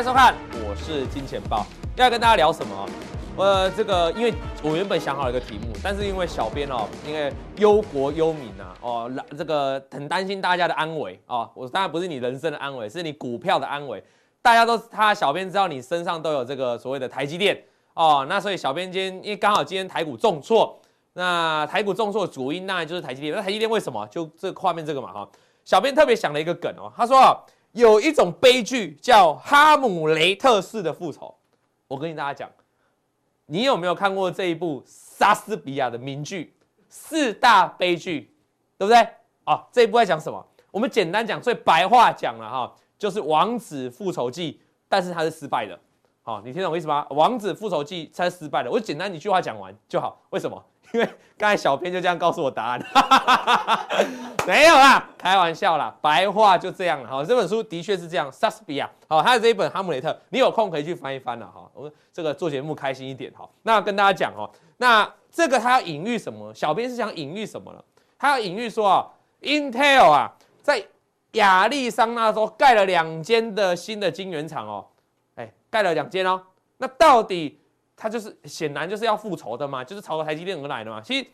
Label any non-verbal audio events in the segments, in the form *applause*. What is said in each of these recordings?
欢迎收看，我是金钱豹，要跟大家聊什么？呃，这个因为我原本想好了一个题目，但是因为小编哦，因为忧国忧民呐，哦，这个很担心大家的安危哦。我当然不是你人生的安危，是你股票的安危。大家都他小编知道你身上都有这个所谓的台积电哦，那所以小编今天因为刚好今天台股重挫，那台股重挫主因当然就是台积电。那台积电为什么？就这画面这个嘛哈，小编特别想了一个梗哦，他说啊。有一种悲剧叫哈姆雷特式的复仇。我跟你大家讲，你有没有看过这一部莎士比亚的名剧《四大悲剧》，对不对？哦，这一部在讲什么？我们简单讲，最白话讲了哈，就是王子复仇记，但是他是失败的。好，你听懂我意思吗？王子复仇记才是失败的。我简单一句话讲完就好。为什么？因为刚才小编就这样告诉我答案，*laughs* 没有啦，开玩笑啦，白话就这样了。哈，这本书的确是这样，莎士比亚，好，他的这一本《哈姆雷特》，你有空可以去翻一翻了哈。我们这个做节目开心一点哈。那跟大家讲哦，那这个他要隐喻什么？小编是想隐喻什么呢？他要隐喻说啊，Intel 啊，在亚利桑那州盖了两间的新的晶圆厂哦，哎，盖了两间哦，那到底？他就是显然就是要复仇的嘛，就是朝着台积电而来的嘛。其实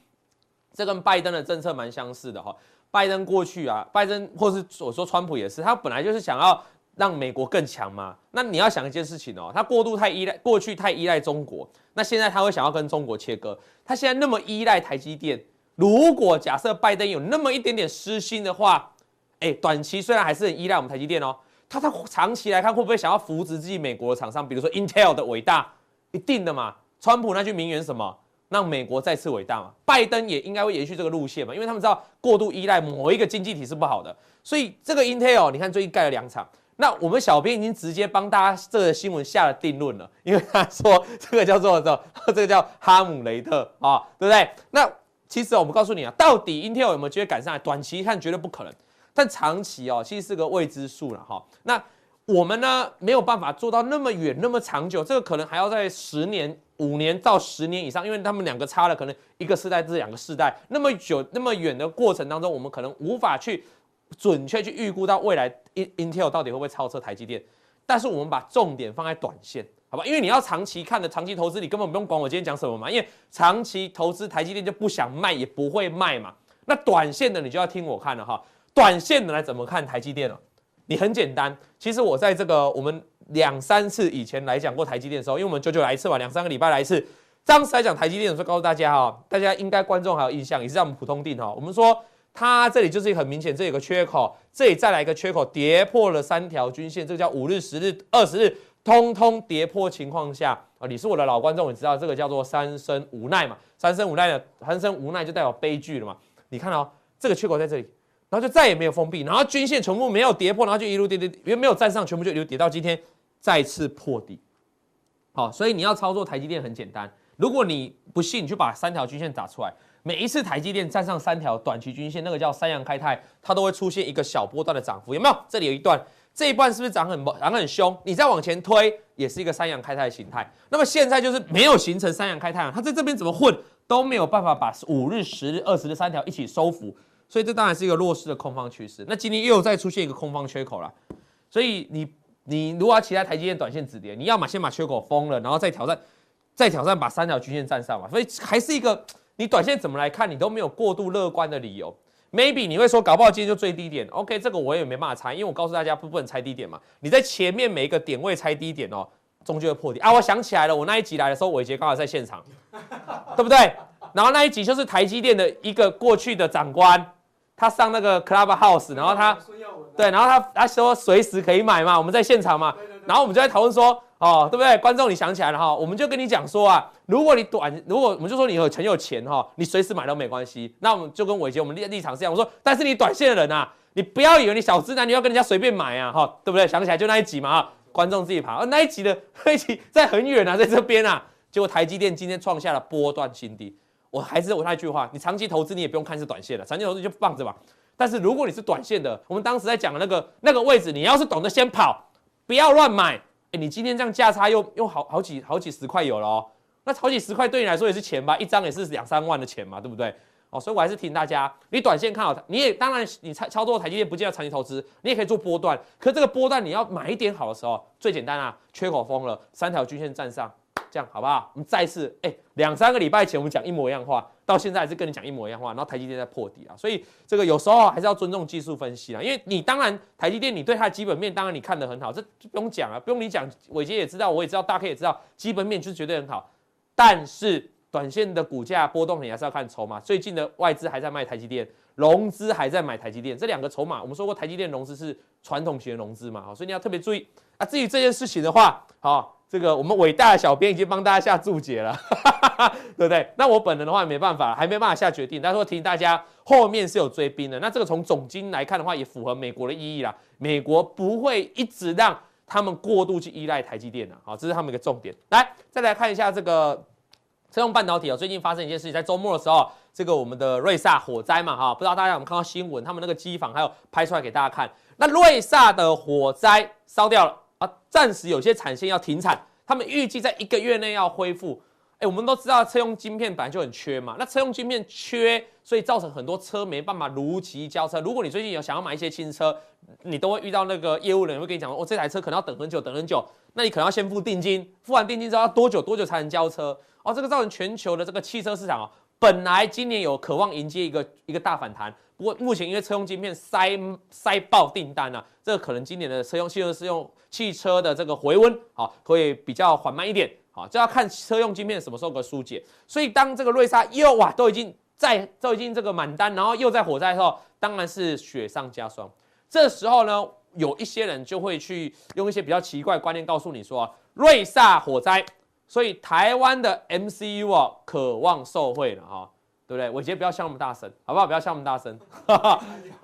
这跟拜登的政策蛮相似的哈。拜登过去啊，拜登或是我说川普也是，他本来就是想要让美国更强嘛。那你要想一件事情哦，他过度太依赖，过去太依赖中国，那现在他会想要跟中国切割。他现在那么依赖台积电，如果假设拜登有那么一点点私心的话，哎，短期虽然还是很依赖我们台积电哦，他他长期来看会不会想要扶植自己美国的厂商，比如说 Intel 的伟大？一定的嘛，川普那句名言什么？让美国再次伟大嘛。拜登也应该会延续这个路线嘛，因为他们知道过度依赖某一个经济体是不好的。所以这个 Intel，你看最近盖了两场，那我们小编已经直接帮大家这个新闻下了定论了，因为他说这个叫做 *laughs* 这个叫哈姆雷特啊，对不对？那其实我们告诉你啊，到底 Intel 有没有机会赶上来？短期看绝对不可能，但长期哦，其实是个未知数了哈。那我们呢，没有办法做到那么远那么长久，这个可能还要在十年、五年到十年以上，因为他们两个差了可能一个世代至两个世代，那么久那么远的过程当中，我们可能无法去准确去预估到未来 Intel 到底会不会超车台积电。但是我们把重点放在短线，好吧？因为你要长期看的长期投资，你根本不用管我今天讲什么嘛，因为长期投资台积电就不想卖也不会卖嘛。那短线的你就要听我看了哈，短线的来怎么看台积电了？你很简单，其实我在这个我们两三次以前来讲过台积电的时候，因为我们久久来一次嘛，两三个礼拜来一次。当时来讲台积电的时候，告诉大家哈，大家应该观众还有印象，也是在我们普通錠哈。我们说它这里就是很明显，这有个缺口，这里再来一个缺口，跌破了三条均线，这个叫五日、十日、二十日，通通跌破情况下啊，你是我的老观众，你知道这个叫做三生无奈嘛？三生无奈的，三生无奈就代表悲剧了嘛？你看哦，这个缺口在这里。然后就再也没有封闭，然后均线全部没有跌破，然后就一路跌跌，因为没有站上，全部就一路跌到今天再次破底。好，所以你要操作台积电很简单，如果你不信，你就把三条均线打出来，每一次台积电站上三条短期均线，那个叫三阳开泰，它都会出现一个小波段的涨幅，有没有？这里有一段，这一段是不是涨很涨很凶？你再往前推，也是一个三阳开泰的形态。那么现在就是没有形成三阳开泰，它在这边怎么混都没有办法把五日、十日、二十日三条一起收服。所以这当然是一个弱势的空方趋势。那今天又再出现一个空方缺口了，所以你你如果要期待台积电短线止跌，你要么先把缺口封了，然后再挑战，再挑战把三条均线站上嘛。所以还是一个你短线怎么来看，你都没有过度乐观的理由。Maybe 你会说搞不好今天就最低点，OK，这个我也没办法猜，因为我告诉大家不不能猜低点嘛。你在前面每一个点位猜低点哦，终究会破底啊。我想起来了，我那一集来的时候，伟杰刚好在现场，对不对？然后那一集就是台积电的一个过去的长官。他上那个 Clubhouse，然后他，对，然后他他说随时可以买嘛，我们在现场嘛，然后我们就在讨论说，哦，对不对？观众你想起来了哈，我们就跟你讲说啊，如果你短，如果我们就说你有很有钱哈，你随时买都没关系。那我们就跟伟杰我们立立场是这样，我说，但是你短线的人啊，你不要以为你小资男你要跟人家随便买啊，哈，对不对？想起来就那一集嘛，哈，观众自己爬，那一集的那一集在很远啊，在这边啊，结果台积电今天创下了波段新低。我还是我那句话，你长期投资你也不用看是短线的，长期投资就放着吧。但是如果你是短线的，我们当时在讲的那个那个位置，你要是懂得先跑，不要乱买。哎，你今天这样价差又又好好几好几十块有了哦，那好几十块对你来说也是钱吧？一张也是两三万的钱嘛，对不对？哦，所以我还是提醒大家，你短线看好它，你也当然你操操作台积电不见得长期投资，你也可以做波段，可这个波段你要买一点好的时候，最简单啊，缺口封了，三条均线站上。这样好不好？我们再次，哎，两三个礼拜前我们讲一模一样话，到现在还是跟你讲一模一样话，然后台积电在破底啊，所以这个有时候还是要尊重技术分析啊，因为你当然台积电你对它的基本面当然你看得很好，这不用讲啊，不用你讲，伟杰也知道，我也知道，大 K 也知道，基本面就是绝对很好，但是短线的股价波动你还是要看筹码，最近的外资还在卖台积电，融资还在买台积电，这两个筹码我们说过台积电融资是传统型的融资嘛，所以你要特别注意啊。至于这件事情的话，好。这个我们伟大的小编已经帮大家下注解了，*laughs* 对不对？那我本人的话也没办法，还没办法下决定。但是说提醒大家，后面是有追兵的。那这个从总经来看的话，也符合美国的意义啦。美国不会一直让他们过度去依赖台积电的，好，这是他们一个重点。来，再来看一下这个车用半导体哦，最近发生一件事情，在周末的时候，这个我们的瑞萨火灾嘛，哈，不知道大家有没有看到新闻？他们那个机房还有拍出来给大家看。那瑞萨的火灾烧掉了。啊，暂时有些产线要停产，他们预计在一个月内要恢复。哎，我们都知道车用晶片本来就很缺嘛，那车用晶片缺，所以造成很多车没办法如期交车。如果你最近有想要买一些新车，你都会遇到那个业务人员会跟你讲，哦，这台车可能要等很久，等很久，那你可能要先付定金，付完定金之后要多久多久才能交车？哦，这个造成全球的这个汽车市场哦，本来今年有渴望迎接一个一个大反弹。不过目前因为车用晶片塞塞爆订单啊，这个可能今年的车用汽车是用汽车的这个回温啊，会比较缓慢一点啊，就要看车用晶片什么时候个疏解。所以当这个瑞萨又哇都已经在都已经这个满单，然后又在火灾的时候，当然是雪上加霜。这时候呢，有一些人就会去用一些比较奇怪的观念告诉你说啊，瑞萨火灾，所以台湾的 MCU 啊渴望受惠了啊。对不对？伟捷不要笑那么大声，好不好？不要笑那么大声，不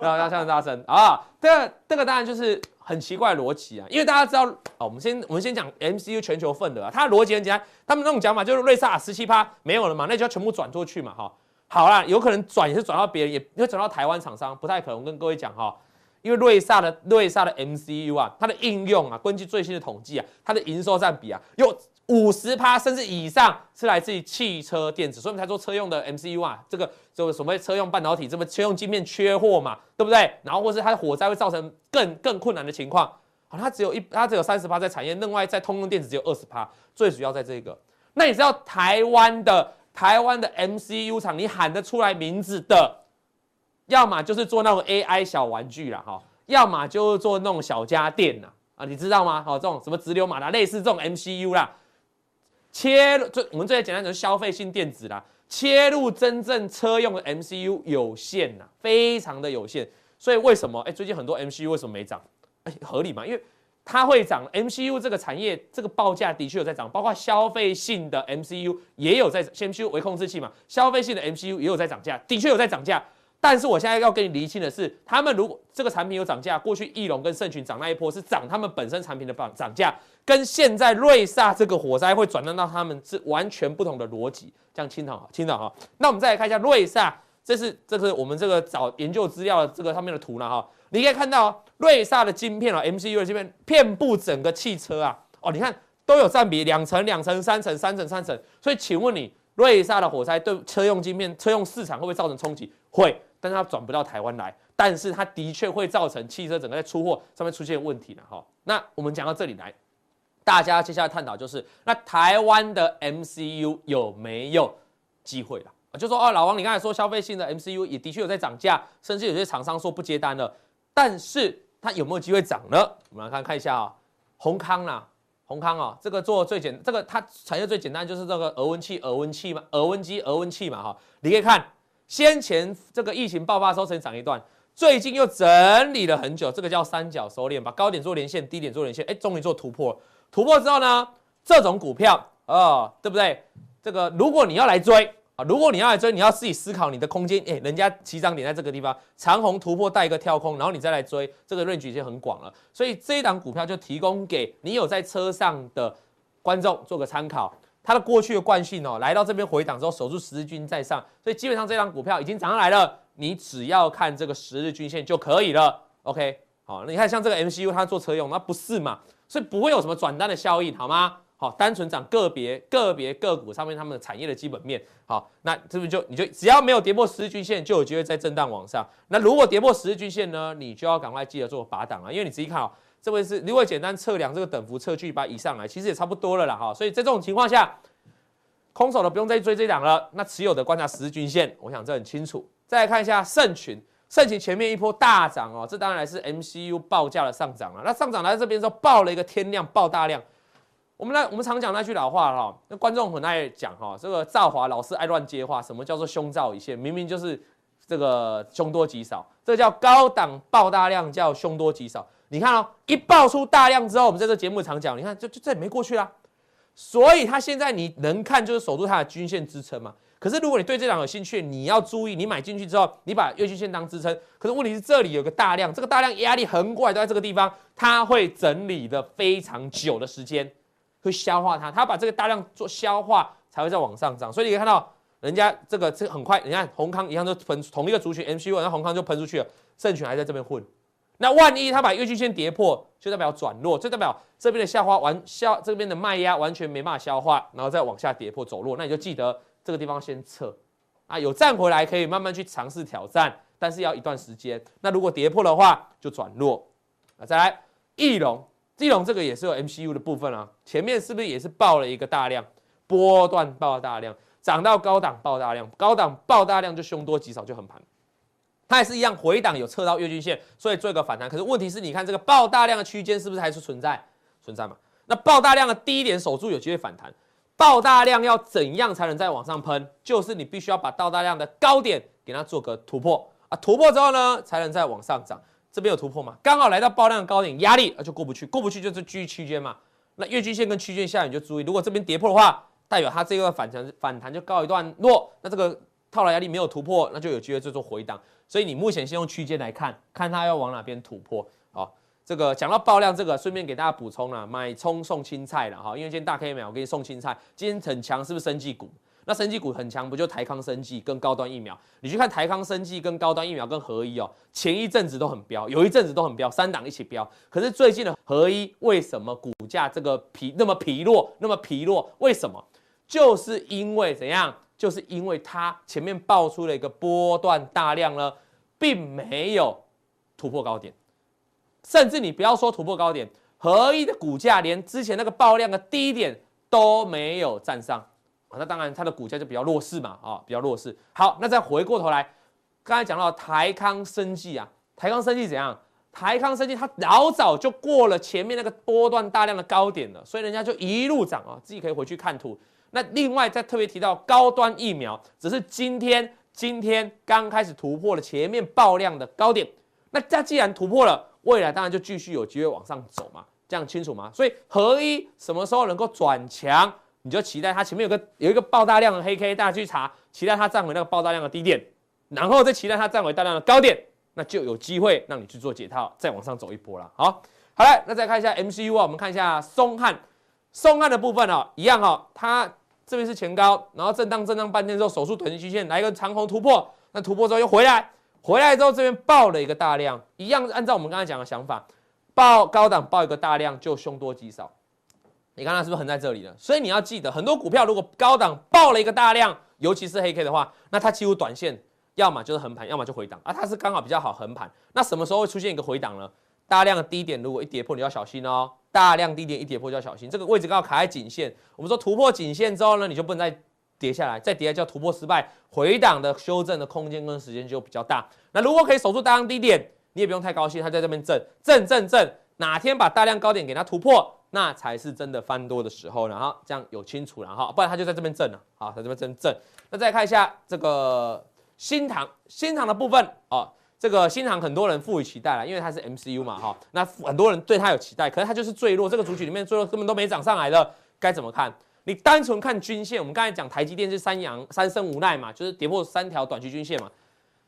要笑那么大声啊！这这个当然就是很奇怪的逻辑啊，因为大家知道，哦，我们先我们先讲 MCU 全球份额啊，它的逻辑很简单，他们那种讲法就是瑞萨十七趴没有了嘛，那就要全部转出去嘛，哈。好啦，有可能转也是转到别人，也会转到台湾厂商，不太可能。我跟各位讲哈，因为瑞萨的瑞萨的 MCU 啊，它的应用啊，根据最新的统计啊，它的营收占比啊，有。五十趴甚至以上是来自于汽车电子，所以我们才说车用的 MCU 啊，这个就所谓车用半导体，这么车用晶片缺货嘛，对不对？然后或是它的火灾会造成更更困难的情况，好，它只有一它只有三十趴在产业，另外在通用电子只有二十趴，最主要在这个。那你知道台湾的台湾的 MCU 厂，你喊得出来名字的，要么就是做那种 AI 小玩具啦，哈，要么就是做那种小家电呐，啊，你知道吗？好，这种什么直流马达，类似这种 MCU 啦。切入最我们最简单的是消费性电子啦，切入真正车用的 MCU 有限呐，非常的有限。所以为什么哎、最近很多 MCU 为什么没涨？哎、合理嘛？因为它会涨，MCU 这个产业这个报价的确有在涨，包括消费性的 MCU 也有在 MCU 微控制器嘛，消费性的 MCU 也有在涨价，的确有在涨价。但是我现在要跟你厘清的是，他们如果这个产品有涨价，过去翼龙跟盛群涨那一波是涨他们本身产品的涨涨价。跟现在瑞萨这个火灾会转让到他们是完全不同的逻辑，这样清楚哈，清楚哈。那我们再来看一下瑞萨，这是这是我们这个找研究资料的这个上面的图了哈。你可以看到瑞萨的晶片啊，MCU 的晶片遍布整个汽车啊，哦，你看都有占比两层、两层、三层、三层、三层。所以请问你，瑞萨的火灾对车用晶片、车用市场会不会造成冲击？会，但是它转不到台湾来，但是它的确会造成汽车整个在出货上面出现问题了哈。那我们讲到这里来。大家接下来探讨就是，那台湾的 MCU 有没有机会了？就说哦，老王，你刚才说消费性的 MCU 也的确有在涨价，甚至有些厂商说不接单了，但是它有没有机会涨呢？我们来看看一下啊，宏康啦，宏康啊，这个做最简，这个它产业最简单就是这个额温器、额温器嘛，额温机、额温器嘛哈，你可以看先前这个疫情爆发的时候曾经涨一段。最近又整理了很久，这个叫三角收敛，把高点做连线，低点做连线，哎，终于做突破。突破之后呢，这种股票啊、对不对？这个如果你要来追啊，如果你要来追，你要自己思考你的空间。哎，人家起涨点在这个地方，长虹突破带一个跳空，然后你再来追，这个 range 已经很广了。所以这一档股票就提供给你有在车上的观众做个参考。它的过去的惯性哦，来到这边回档之后守住十日均在上，所以基本上这档股票已经涨上来了。你只要看这个十日均线就可以了。OK，好，那你看像这个 MCU 它做车用，那不是嘛？所以不会有什么转单的效应，好吗？好，单纯涨个别个别个股上面他们的产业的基本面，好，那是不就你就只要没有跌破十日均线，就有机会在震荡往上。那如果跌破十日均线呢，你就要赶快记得做拔档了，因为你仔细看哦，这位是如果简单测量这个等幅测距把它移上来，其实也差不多了啦哈。所以在这种情况下，空手的不用再追这档了，那持有的观察十日均线，我想这很清楚。再来看一下盛群，盛群前面一波大涨哦，这当然是 MCU 报价的上涨了。那上涨来这边之后，爆了一个天量，爆大量。我们来，我们常讲那句老话哈，那观众很爱讲哈，这个赵华老师爱乱接话，什么叫做胸罩一线？明明就是这个凶多吉少，这叫高档爆大量，叫凶多吉少。你看哦，一爆出大量之后，我们在这节目常讲，你看就就这也没过去啦。所以它现在你能看就是守住它的均线支撑嘛。可是如果你对这档有兴趣，你要注意，你买进去之后，你把月均线当支撑。可是问题是这里有个大量，这个大量压力横过来都在这个地方，它会整理的非常久的时间，会消化它，它把这个大量做消化才会再往上涨。所以你可以看到人家这个这很快，你看閎康一样都喷同一个族群 MCU，然后閎康就喷出去了，盛群还在这边混。那万一它把月均线跌破，就代表转弱，就代表这边的下滑完消，这边的卖压完全没办法消化，然后再往下跌破走弱，那你就记得这个地方先撤啊，有站回来可以慢慢去尝试挑战，但是要一段时间。那如果跌破的话，就转弱啊。再来，翼龙，翼龙这个也是有 MCU 的部分啊，前面是不是也是爆了一个大量，波段爆大量，涨到高档爆大量，高档爆大量就凶多吉少就很盘。它也是一样，回档有测到月均线，所以做一个反弹。可是问题是，你看这个爆大量的区间是不是还是存在？存在嘛？那爆大量的低点守住，有机会反弹。爆大量要怎样才能再往上喷？就是你必须要把爆大量的高点给它做个突破啊！突破之后呢，才能再往上涨。这边有突破嘛？刚好来到爆量高点，压力那就过不去，过不去就是居区间嘛。那月均线跟区间下，你就注意，如果这边跌破的话，代表它这个反弹反弹就告一段落。那这个套牢压力没有突破，那就有机会做做回档。所以你目前先用区间来看，看它要往哪边突破。好，这个讲到爆量，这个顺便给大家补充了，买葱送青菜了哈，因为今天大 K 秒我给你送青菜，今天很强是不是生技股？那生技股很强，不就台康生技跟高端疫苗？你去看台康生技跟高端疫苗跟合一哦，前一阵子都很飙，有一阵子都很飙，三档一起飙。可是最近的合一为什么股价这个疲那么疲弱，那么疲弱？为什么？就是因为怎样？就是因为它前面爆出了一个波段大量呢。并没有突破高点，甚至你不要说突破高点，合一的股价连之前那个爆量的低点都没有站上啊，那当然它的股价就比较弱势嘛，啊，比较弱势。好，那再回过头来，刚才讲到台康生技啊，台康生技怎样？台康生技它老早就过了前面那个波段大量的高点了，所以人家就一路涨啊，自己可以回去看图。那另外再特别提到高端疫苗，只是今天。今天刚开始突破了前面爆量的高点，那它既然突破了，未来当然就继续有机会往上走嘛，这样清楚吗？所以合一什么时候能够转强，你就期待它前面有个有一个爆大量的黑 K，大家去查，期待它站回那个爆大量的低点，然后再期待它站回大量的高点，那就有机会让你去做解套，再往上走一波了。好，好了，那再看一下 MCU 啊，我们看一下松汉，松汉的部分啊，一样哈，它。这边是前高，然后震荡震荡半天之后，守住短期均线，来一个长红突破。那突破之后又回来，回来之后这边爆了一个大量，一样按照我们刚才讲的想法，爆高档爆一个大量就凶多吉少。你看它是不是横在这里了？所以你要记得，很多股票如果高档爆了一个大量，尤其是黑 K 的话，那它几乎短线要么就是横盘，要么就回档啊。它是刚好比较好横盘。那什么时候会出现一个回档呢？大量的低点如果一跌破，你要小心哦。大量低点一跌破就要小心，这个位置刚好卡在颈线。我们说突破颈线之后呢，你就不能再跌下来，再跌下来叫突破失败，回档的修正的空间跟时间就比较大。那如果可以守住大量低点，你也不用太高兴，它在这边震震震震，哪天把大量高点给它突破，那才是真的翻多的时候。然后这样有清楚了哈，不然它就在这边震了，好，在这边震震。那再看一下这个新塘，新塘的部分啊。这个新航很多人赋予期待了，因为它是 MCU 嘛，哈，那很多人对它有期待，可是它就是最弱，这个族群里面最弱根本都没涨上来的，该怎么看？你单纯看均线，我们刚才讲台积电是三阳三生无奈嘛，就是跌破三条短期均线嘛，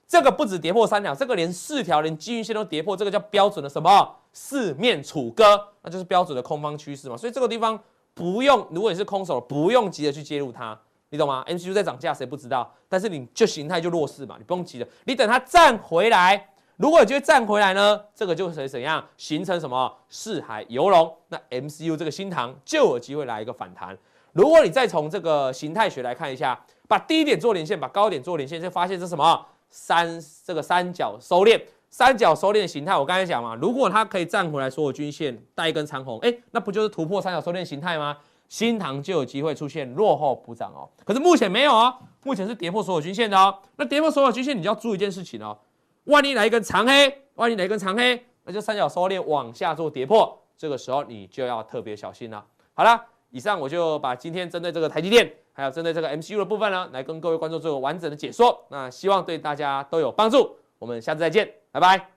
这个不止跌破三条，这个连四条连均线都跌破，这个叫标准的什么？四面楚歌，那就是标准的空方趋势嘛，所以这个地方不用，如果你是空手，不用急着去介入它。你懂吗？MCU 在涨价，谁不知道？但是你就形态就弱势嘛，你不用急了。你等它站回来，如果有机会站回来呢，这个就会怎样形成什么四海游龙？那 MCU 这个新塘就有机会来一个反弹。如果你再从这个形态学来看一下，把低点做连线，把高点做连线，就发现这什么三这个三角收敛。三角收敛的形态，我刚才讲嘛，如果它可以站回来，所有均线带一根长红，哎，那不就是突破三角收敛形态吗？新塘就有机会出现落后补涨哦。可是目前没有哦，目前是跌破所有均线的哦。那跌破所有均线，你就要注意一件事情哦，万一来一根长黑，万一来一根长黑，那就三角收敛往下做跌破，这个时候你就要特别小心了。好了，以上我就把今天针对这个台积电，还有针对这个 MCU 的部分呢，来跟各位观众做个完整的解说。那希望对大家都有帮助。我们下次再见，拜拜。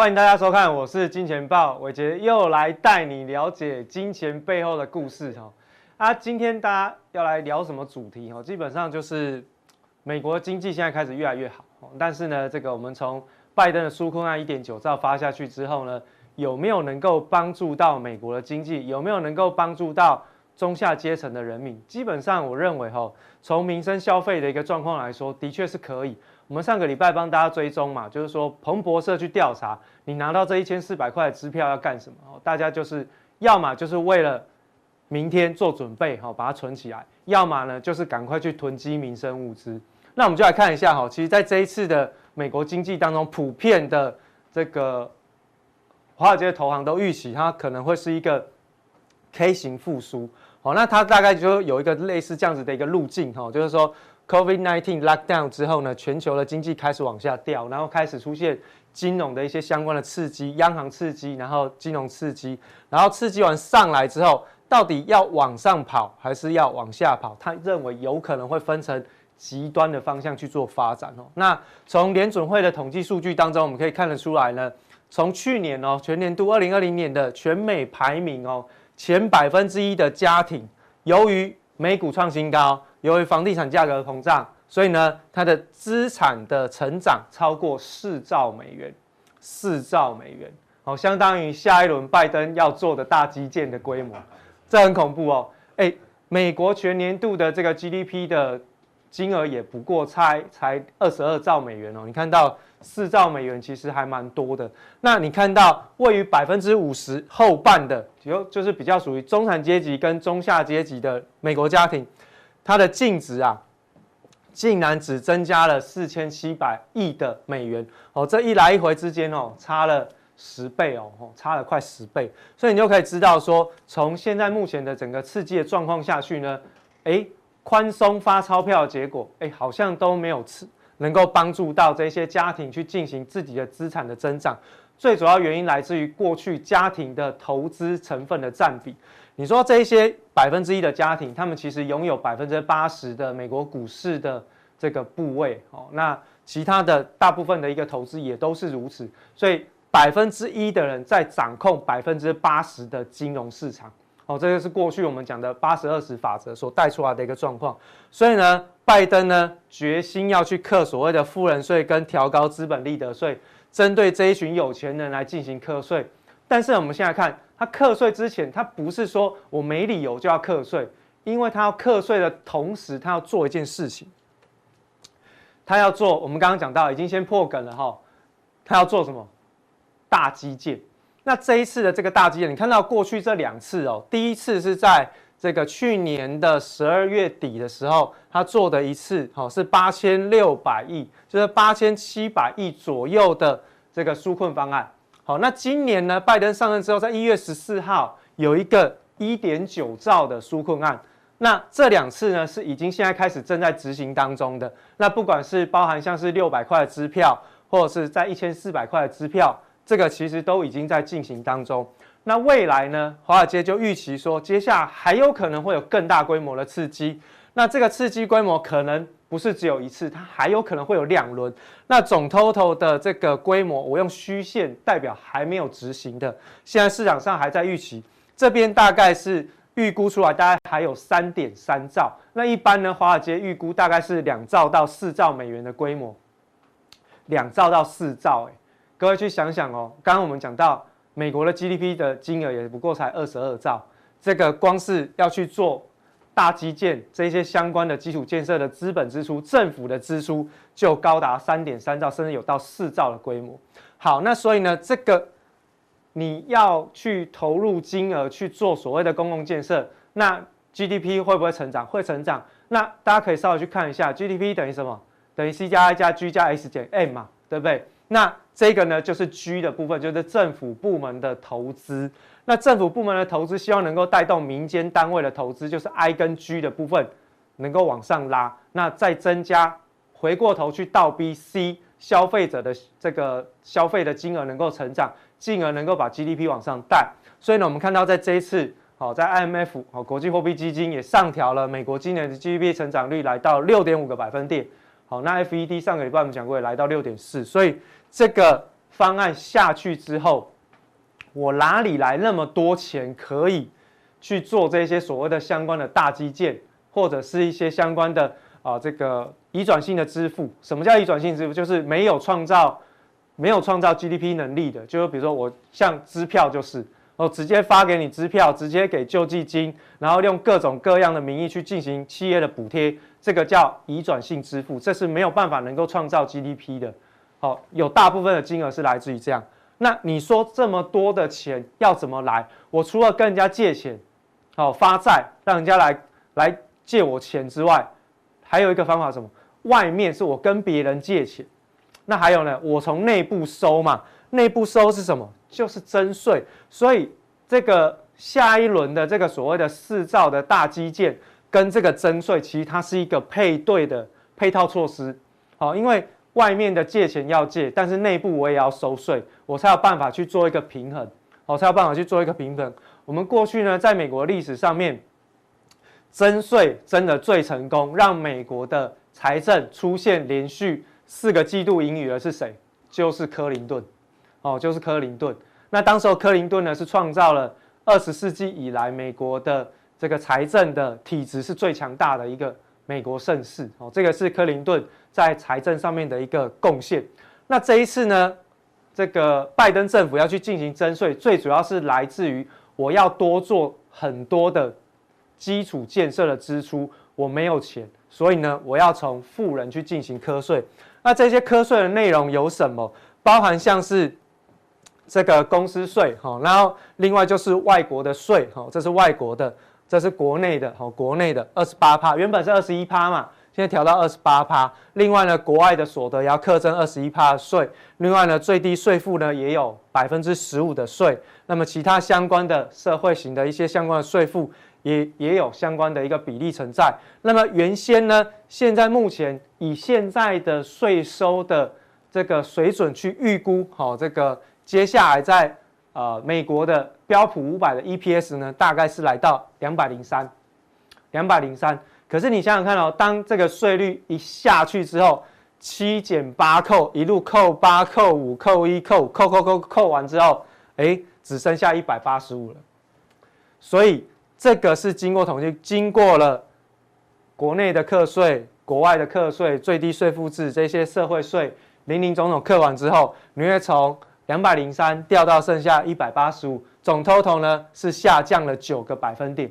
欢迎大家收看，我是金钱豹伟杰，又来带你了解金钱背后的故事哈。啊，今天大家要来聊什么主题哈？基本上就是美国经济现在开始越来越好，但是呢，这个我们从拜登的纾困案一点九兆发下去之后呢，有没有能够帮助到美国的经济？有没有能够帮助到中下阶层的人民？基本上我认为哈，从民生消费的一个状况来说，的确是可以。我们上个礼拜帮大家追踪嘛，就是说彭博社去调查，你拿到这一千四百块的支票要干什么？大家就是要么就是为了明天做准备，哈，把它存起来；要么呢就是赶快去囤积民生物资。那我们就来看一下哈，其实在这一次的美国经济当中，普遍的这个华尔街的投行都预期它可能会是一个 K 型复苏。好，那它大概就有一个类似这样子的一个路径，哈，就是说。COVID-19 lockdown 之后呢，全球的经济开始往下掉，然后开始出现金融的一些相关的刺激，央行刺激，然后金融刺激，然后刺激完上来之后，到底要往上跑还是要往下跑？他认为有可能会分成极端的方向去做发展哦。那从联准会的统计数据当中，我们可以看得出来呢，从去年哦全年度二零二零年的全美排名哦前百分之一的家庭，由于美股创新高。由于房地产价格膨胀，所以呢，它的资产的成长超过四兆美元，四兆美元，好，相当于下一轮拜登要做的大基建的规模，这很恐怖哦。诶，美国全年度的这个 GDP 的金额也不过才才二十二兆美元哦。你看到四兆美元其实还蛮多的。那你看到位于百分之五十后半的，就就是比较属于中产阶级跟中下阶级的美国家庭。它的净值啊，竟然只增加了四千七百亿的美元哦，这一来一回之间哦，差了十倍哦，差了快十倍，所以你就可以知道说，从现在目前的整个刺激的状况下去呢，诶，宽松发钞票的结果，诶，好像都没有吃，能够帮助到这些家庭去进行自己的资产的增长，最主要原因来自于过去家庭的投资成分的占比。你说这一些百分之一的家庭，他们其实拥有百分之八十的美国股市的这个部位哦，那其他的大部分的一个投资也都是如此，所以百分之一的人在掌控百分之八十的金融市场哦，这个是过去我们讲的八十二十法则所带出来的一个状况。所以呢，拜登呢决心要去克所谓的富人税跟调高资本利得税，针对这一群有钱人来进行课税。但是我们现在看。他课税之前，他不是说我没理由就要课税，因为他要课税的同时，他要做一件事情。他要做，我们刚刚讲到，已经先破梗了哈。他要做什么？大基建。那这一次的这个大基建，你看到过去这两次哦，第一次是在这个去年的十二月底的时候，他做的一次，哈，是八千六百亿，就是八千七百亿左右的这个纾困方案。好，那今年呢？拜登上任之后，在一月十四号有一个一点九兆的纾困案。那这两次呢，是已经现在开始正在执行当中的。那不管是包含像是六百块的支票，或者是在一千四百块的支票，这个其实都已经在进行当中。那未来呢？华尔街就预期说，接下来还有可能会有更大规模的刺激。那这个刺激规模可能。不是只有一次，它还有可能会有两轮。那总 total 的这个规模，我用虚线代表还没有执行的。现在市场上还在预期，这边大概是预估出来大概还有三点三兆。那一般呢，华尔街预估大概是两兆到四兆美元的规模，两兆到四兆，哎，各位去想想哦。刚刚我们讲到美国的 GDP 的金额也不过才二十二兆，这个光是要去做大基建这些相关的基础建设的资本支出，政府的支出就高达三点三兆，甚至有到四兆的规模。好，那所以呢，这个你要去投入金额去做所谓的公共建设，那 GDP 会不会成长？会成长。那大家可以稍微去看一下，GDP 等于什么？等于 C 加 I 加 G 加 S 减 M 嘛，对不对？那这个呢，就是 G 的部分，就是政府部门的投资。那政府部门的投资，希望能够带动民间单位的投资，就是 I 跟 G 的部分能够往上拉。那再增加，回过头去倒逼 C 消费者的这个消费的金额能够成长，进而能够把 GDP 往上带。所以呢，我们看到在这一次，好，在 IMF 好国际货币基金也上调了美国今年的 GDP 成长率，来到六点五个百分点。好，那 FED 上个礼拜我们讲过，也来到六点四。所以这个方案下去之后，我哪里来那么多钱可以去做这些所谓的相关的大基建，或者是一些相关的啊、这个移转性的支付？什么叫移转性支付？就是没有创造没有创造 GDP 能力的，就是比如说我像支票就是，我直接发给你支票，直接给救济金，然后用各种各样的名义去进行企业的补贴，这个叫移转性支付，这是没有办法能够创造 GDP 的。好，有大部分的金额是来自于这样。那你说这么多的钱要怎么来？我除了跟人家借钱，好发债，让人家来来借我钱之外，还有一个方法什么？外面是我跟别人借钱，那还有呢？我从内部收嘛，内部收是什么？就是征税。所以这个下一轮的这个所谓的四兆的大基建跟这个征税，其实它是一个配对的配套措施。好，因为。外面的借钱要借，但是内部我也要收税，我才有办法去做一个平衡，我才有办法去做一个平衡。我们过去呢，在美国历史上面，征税真的最成功，让美国的财政出现连续四个季度盈余的是谁？就是克林顿，哦，就是克林顿。那当时候克林顿呢，是创造了二十世纪以来美国的这个财政的体制是最强大的一个美国盛世，哦，这个是克林顿。在财政上面的一个贡献。那这一次呢，这个拜登政府要去进行征税，最主要是来自于我要多做很多的基础建设的支出，我没有钱，所以呢，我要从富人去进行课税。那这些课税的内容有什么？包含像是这个公司税，哈，然后另外就是外国的税，哈，这是外国的，这是国内的，哈，国内的二十八趴，原本是二十一趴嘛。现在调到二十八趴，另外呢，国外的所得要课征二十一趴的税，另外呢，最低税负呢也有百分之十五的税，那么其他相关的社会型的一些相关的税负也也有相关的一个比例存在。那么原先呢，现在目前以现在的税收的这个水准去预估，好，这个接下来在呃美国的标普五百的 EPS 呢，大概是来到两百零三，两百零三。可是你想想看哦，当这个税率一下去之后，七减八扣，一路扣八扣五扣一扣扣扣扣扣完之后，哎，只剩下一百八十五了。所以这个是经过统计，经过了国内的课税、国外的课税、最低税负制这些社会税，林林总总课完之后，你会从两百零三掉到剩下一百八十五，总 total 呢是下降了九个百分点。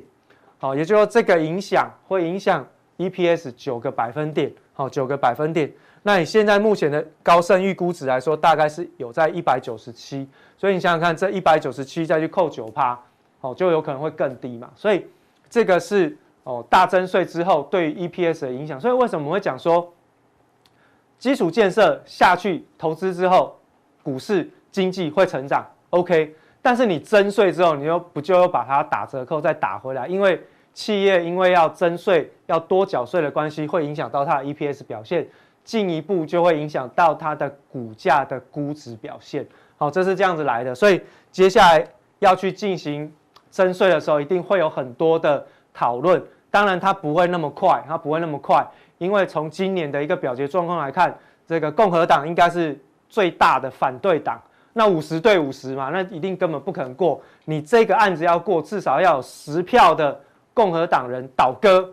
好，也就是说这个影响会影响 EPS 九个百分点，好，九个百分点。那你现在目前的高盛预估值来说，大概是有在一百九十七，所以你想想看，这一百九十七再去扣九趴，好，就有可能会更低嘛。所以这个是哦大增税之后对 EPS 的影响。所以为什么我们会讲说，基础建设下去投资之后，股市经济会成长？OK。但是你征税之后，你又不就又把它打折扣再打回来？因为企业因为要征税要多缴税的关系，会影响到它的 EPS 表现，进一步就会影响到它的股价的估值表现。好，这是这样子来的。所以接下来要去进行征税的时候，一定会有很多的讨论。当然它不会那么快，它不会那么快，因为从今年的一个表决状况来看，这个共和党应该是最大的反对党。那五十对五十嘛，那一定根本不可能过。你这个案子要过，至少要有十票的共和党人倒戈，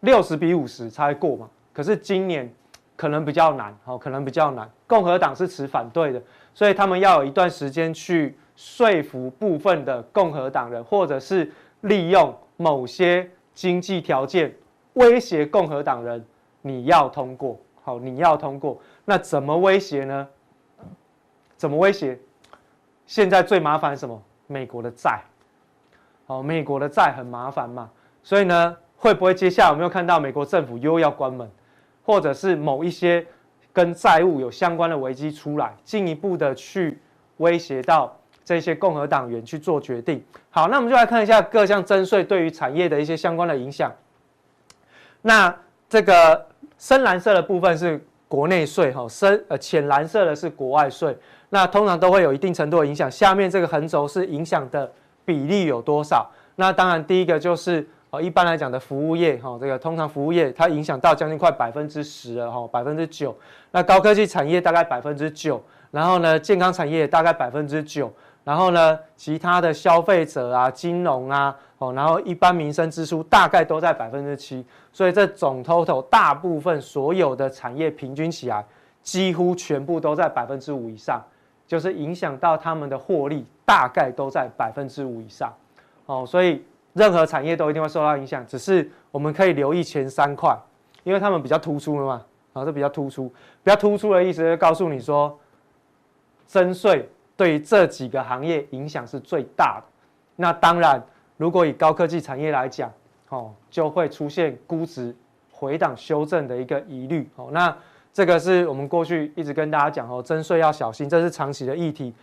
六十比五十才会过嘛。可是今年可能比较难，好，可能比较难。共和党是持反对的，所以他们要有一段时间去说服部分的共和党人，或者是利用某些经济条件威胁共和党人，你要通过，好，你要通过。那怎么威胁呢？怎么威胁？现在最麻烦什么？美国的债，好，美国的债很麻烦嘛，所以呢，会不会接下来我们又看到美国政府又要关门，或者是某一些跟债务有相关的危机出来，进一步的去威胁到这些共和党员去做决定？好，那我们就来看一下各项征税对于产业的一些相关的影响。那这个深蓝色的部分是国内税，哈，深呃浅蓝色的是国外税。那通常都会有一定程度的影响。下面这个横轴是影响的比例有多少？那当然，第一个就是呃，一般来讲的服务业哈，这个通常服务业它影响到将近快百分之十了哈，百分之九。那高科技产业大概百分之九，然后呢，健康产业大概百分之九，然后呢，其他的消费者啊、金融啊，哦，然后一般民生支出大概都在百分之七。所以这总 total 大部分所有的产业平均起来，几乎全部都在百分之五以上。就是影响到他们的获利，大概都在百分之五以上，哦，所以任何产业都一定会受到影响。只是我们可以留意前三块，因为他们比较突出了嘛，啊，这比较突出，比较突出的意思就是告诉你说，增税对于这几个行业影响是最大的。那当然，如果以高科技产业来讲，哦，就会出现估值回档修正的一个疑虑，哦，那。这个是我们过去一直跟大家讲哦，征税要小心，这是长期的议题，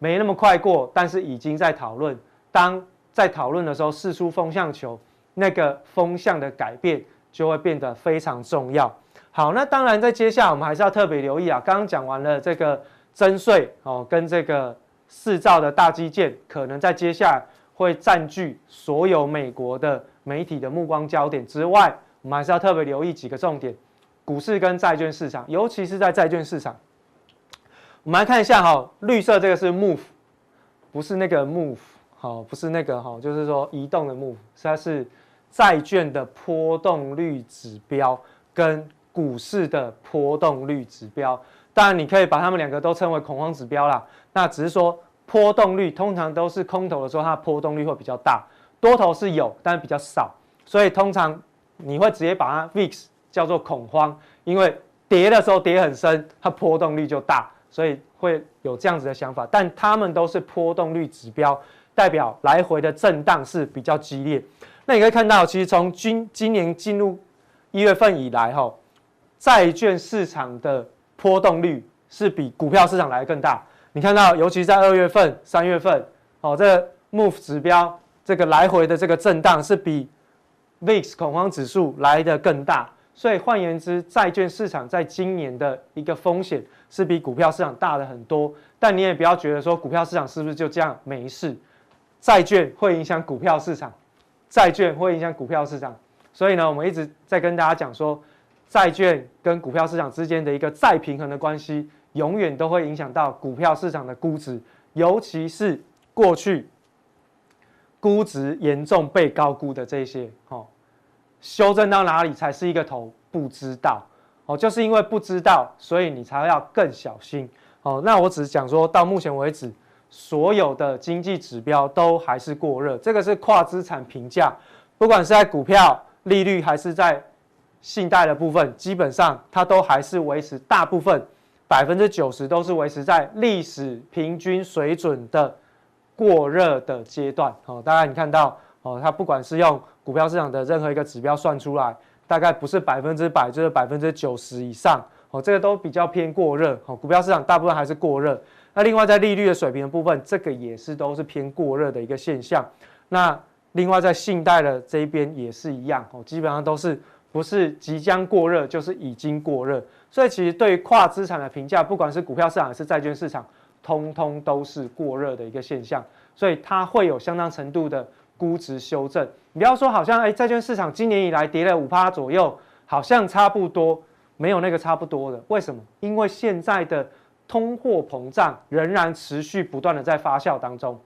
没那么快过，但是已经在讨论。当在讨论的时候，试出风向球，那个风向的改变就会变得非常重要。好，那当然在接下来我们还是要特别留意啊。刚刚讲完了这个征税哦，跟这个四兆的大基建，可能在接下来会占据所有美国的媒体的目光焦点之外，我们还是要特别留意几个重点。股市跟债券市场，尤其是在债券市场，我们来看一下哈，绿色这个是 move，不是那个 move，好，不是那个哈，就是说移动的 move，它是债券的波动率指标跟股市的波动率指标。当然，你可以把它们两个都称为恐慌指标啦。那只是说波动率通常都是空头的时候，它的波动率会比较大；多头是有，但是比较少。所以通常你会直接把它 VIX。叫做恐慌，因为跌的时候跌很深，它波动率就大，所以会有这样子的想法。但它们都是波动率指标，代表来回的震荡是比较激烈。那你可以看到，其实从今今年进入一月份以来，哈，债券市场的波动率是比股票市场来得更大。你看到，尤其在二月份、三月份，哦，这个 MOVE 指标这个来回的这个震荡是比 VIX 恐慌指数来得更大。所以换言之，债券市场在今年的一个风险是比股票市场大的很多。但你也不要觉得说股票市场是不是就这样没事？债券会影响股票市场，债券会影响股票市场。所以呢，我们一直在跟大家讲说，债券跟股票市场之间的一个再平衡的关系，永远都会影响到股票市场的估值，尤其是过去估值严重被高估的这些，哈。修正到哪里才是一个头？不知道哦，就是因为不知道，所以你才要更小心哦。那我只是讲说到目前为止，所有的经济指标都还是过热。这个是跨资产评价，不管是在股票利率还是在信贷的部分，基本上它都还是维持大部分百分之九十都是维持在历史平均水准的过热的阶段。哦，大家你看到哦，它不管是用。股票市场的任何一个指标算出来，大概不是百分之百，就是百分之九十以上哦，这个都比较偏过热哦。股票市场大部分还是过热。那另外在利率的水平的部分，这个也是都是偏过热的一个现象。那另外在信贷的这一边也是一样哦，基本上都是不是即将过热，就是已经过热。所以其实对于跨资产的评价，不管是股票市场还是债券市场，通通都是过热的一个现象。所以它会有相当程度的。估值修正，你不要说好像哎，债券市场今年以来跌了五趴左右，好像差不多，没有那个差不多的。为什么？因为现在的通货膨胀仍然持续不断的在发酵当中。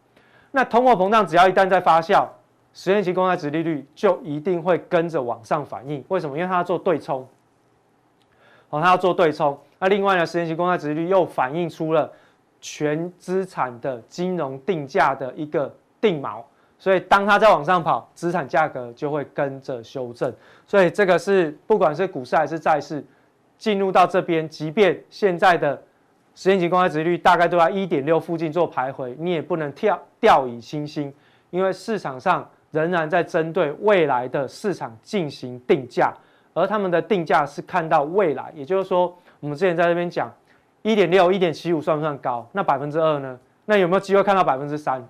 那通货膨胀只要一旦在发酵，十年期公开殖利率就一定会跟着往上反应。为什么？因为它要做对冲。哦，它要做对冲。那另外呢，十年期公开殖利率又反映出了全资产的金融定价的一个定锚。所以当它在往上跑，资产价格就会跟着修正。所以这个是不管是股市还是债市，进入到这边，即便现在的十年期公开殖利率大概都在一点六附近做徘徊，你也不能跳掉以轻心，因为市场上仍然在针对未来的市场进行定价，而他们的定价是看到未来，也就是说，我们之前在这边讲一点六、一点七五算不算高？那百分之二呢？那有没有机会看到百分之三？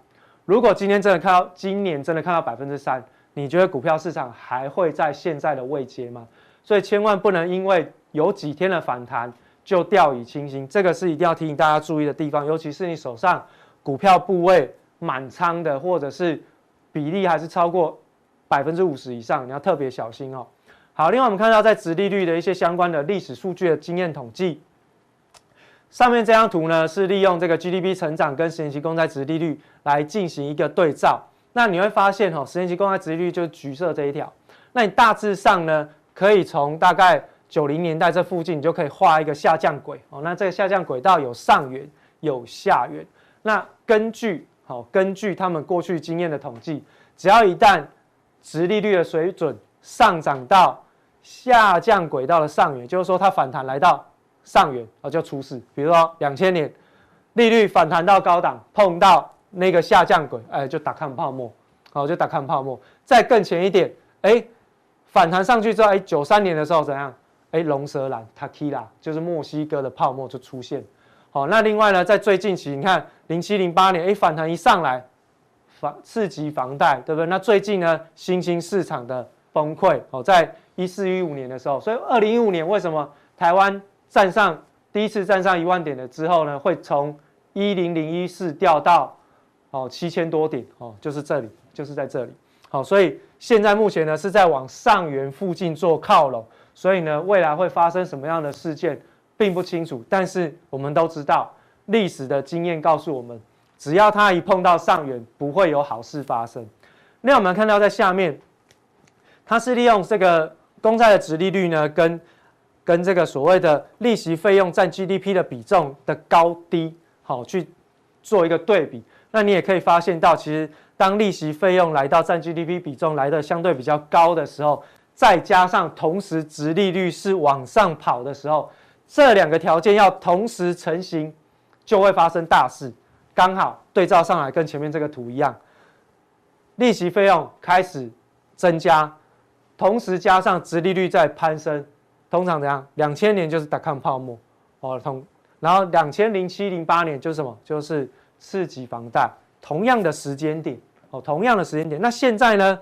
如果今天真的看到今年真的看到百分之三，你觉得股票市场还会在现在的位阶吗？所以千万不能因为有几天的反弹就掉以轻心，这个是一定要提醒大家注意的地方。尤其是你手上股票部位满仓的，或者是比例还是超过百分之五十以上，你要特别小心哦。好，另外我们看到在殖利率的一些相关的历史数据的经验统计。上面这张图呢，是利用这个 GDP 成长跟十年期公债殖利率来进行一个对照。那你会发现，哈，十年期公债殖利率就是橘色这一条。那你大致上呢，可以从大概九零年代这附近，你就可以画一个下降轨。哦，那这个下降轨道有上缘，有下缘。那根据好，根据他们过去经验的统计，只要一旦殖利率的水准上涨到下降轨道的上缘，就是说它反弹来到。上缘啊就出事，比如说两千年利率反弹到高档，碰到那个下降轨，哎，就打看泡沫，好，就打看泡沫。再更前一点，哎，反弹上去之后，哎，九三年的时候怎样？哎，龙舌兰它踢啦就是墨西哥的泡沫就出现。好，那另外呢，在最近期，你看零七零八年，哎，反弹一上来，房刺激房贷，对不对？那最近呢，新兴市场的崩溃，哦，在一四一五年的时候，所以二零一五年为什么台湾？站上第一次站上一万点了之后呢，会从一零零一四掉到哦七千多点哦，就是这里，就是在这里。好，所以现在目前呢是在往上缘附近做靠拢，所以呢未来会发生什么样的事件并不清楚。但是我们都知道，历史的经验告诉我们，只要它一碰到上缘，不会有好事发生。那我们看到在下面，它是利用这个公债的殖利率呢跟。跟这个所谓的利息费用占 GDP 的比重的高低，好去做一个对比。那你也可以发现到，其实当利息费用来到占 GDP 比重来的相对比较高的时候，再加上同时殖利率是往上跑的时候，这两个条件要同时成型，就会发生大事。刚好对照上来，跟前面这个图一样，利息费用开始增加，同时加上殖利率在攀升。通常怎样？两千年就是达康泡沫，哦，同，然后两千零七零八年就是什么？就是次级房贷，同样的时间点，哦，同样的时间点。那现在呢？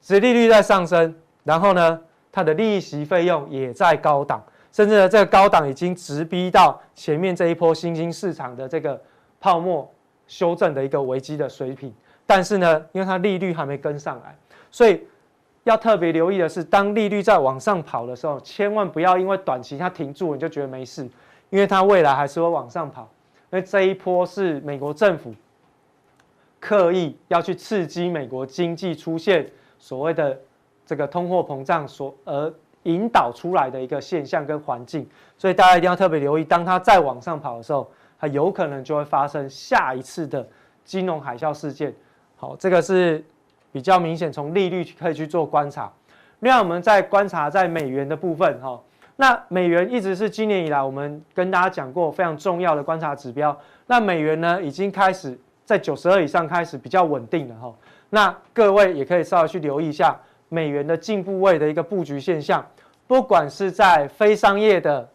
殖利率在上升，然后呢，它的利息费用也在高档，甚至呢，这个高档已经直逼到前面这一波新兴市场的这个泡沫修正的一个危机的水平。但是呢，因为它利率还没跟上来，所以。要特别留意的是，当利率在往上跑的时候，千万不要因为短期它停住，你就觉得没事，因为它未来还是会往上跑。因为这一波是美国政府刻意要去刺激美国经济出现所谓的这个通货膨胀所而引导出来的一个现象跟环境，所以大家一定要特别留意，当它再往上跑的时候，它有可能就会发生下一次的金融海啸事件。好，这个是。比较明显，从利率可以去做观察。另外，我们在观察在美元的部分，哈，那美元一直是今年以来我们跟大家讲过非常重要的观察指标。那美元呢，已经开始在九十二以上开始比较稳定了，哈。那各位也可以稍微去留意一下美元的净部位的一个布局现象，不管是在非商业的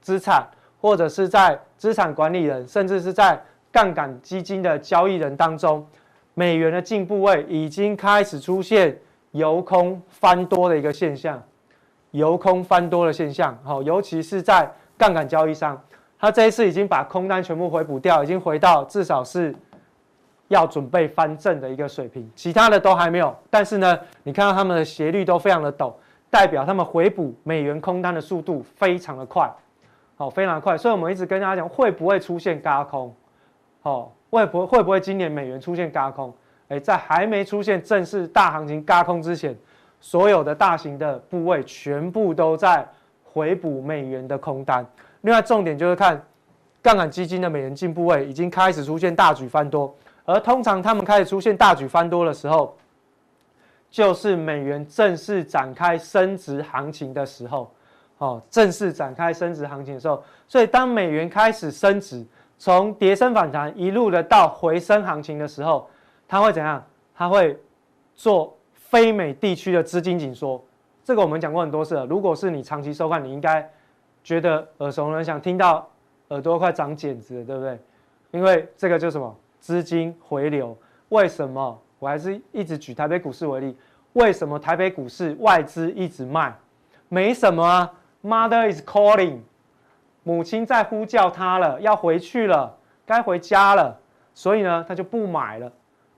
资产，或者是在资产管理人，甚至是在杠杆基金的交易人当中。美元的净部位已经开始出现由空翻多的一个现象，由空翻多的现象，好，尤其是在杠杆交易上，他这一次已经把空单全部回补掉，已经回到至少是要准备翻正的一个水平，其他的都还没有，但是呢，你看到他们的斜率都非常的陡，代表他们回补美元空单的速度非常的快，好，非常快。所以我们一直跟大家讲，会不会出现轧空？好，会不会不会今年美元出现轧空？诶，在还没出现正式大行情轧空之前，所有的大型的部位全部都在回补美元的空单。另外，重点就是看杠杆基金的美元净部位已经开始出现大举翻多，而通常他们开始出现大举翻多的时候，就是美元正式展开升值行情的时候。哦，正式展开升值行情的时候，所以当美元开始升值，从跌升反弹一路的到回升行情的时候，它会怎样？它会做非美地区的资金紧缩。这个我们讲过很多次了。如果是你长期收看，你应该觉得耳熟能详，听到耳朵快长茧子了，对不对？因为这个就是什么？资金回流。为什么？我还是一直举台北股市为例。为什么台北股市外资一直卖？没什么啊。Mother is calling，母亲在呼叫他了，要回去了，该回家了，所以呢，他就不买了，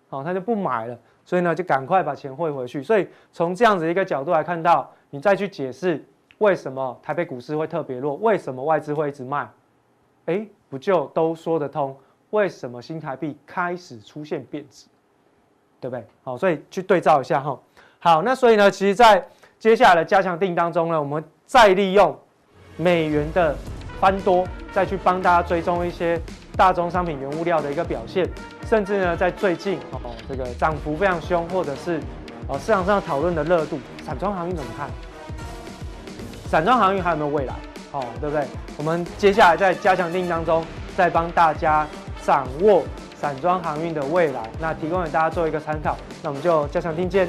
好，他就不买了，所以呢，就赶快把钱汇回去。所以从这样子一个角度来看到，你再去解释为什么台北股市会特别弱，为什么外资会一直卖，哎，不就都说得通？为什么新台币开始出现贬值，对不对？好，所以去对照一下哈。好，那所以呢，其实，在接下来的加强定当中呢，我们再利用美元的翻多，再去帮大家追踪一些大宗商品原物料的一个表现，甚至呢，在最近哦，这个涨幅非常凶，或者是哦市场上讨论的热度，散装航运怎么看？散装航运还有没有未来？哦，对不对？我们接下来在加强錠当中，再帮大家掌握散装航运的未来，那提供给大家做一个参考。那我们就加强定见。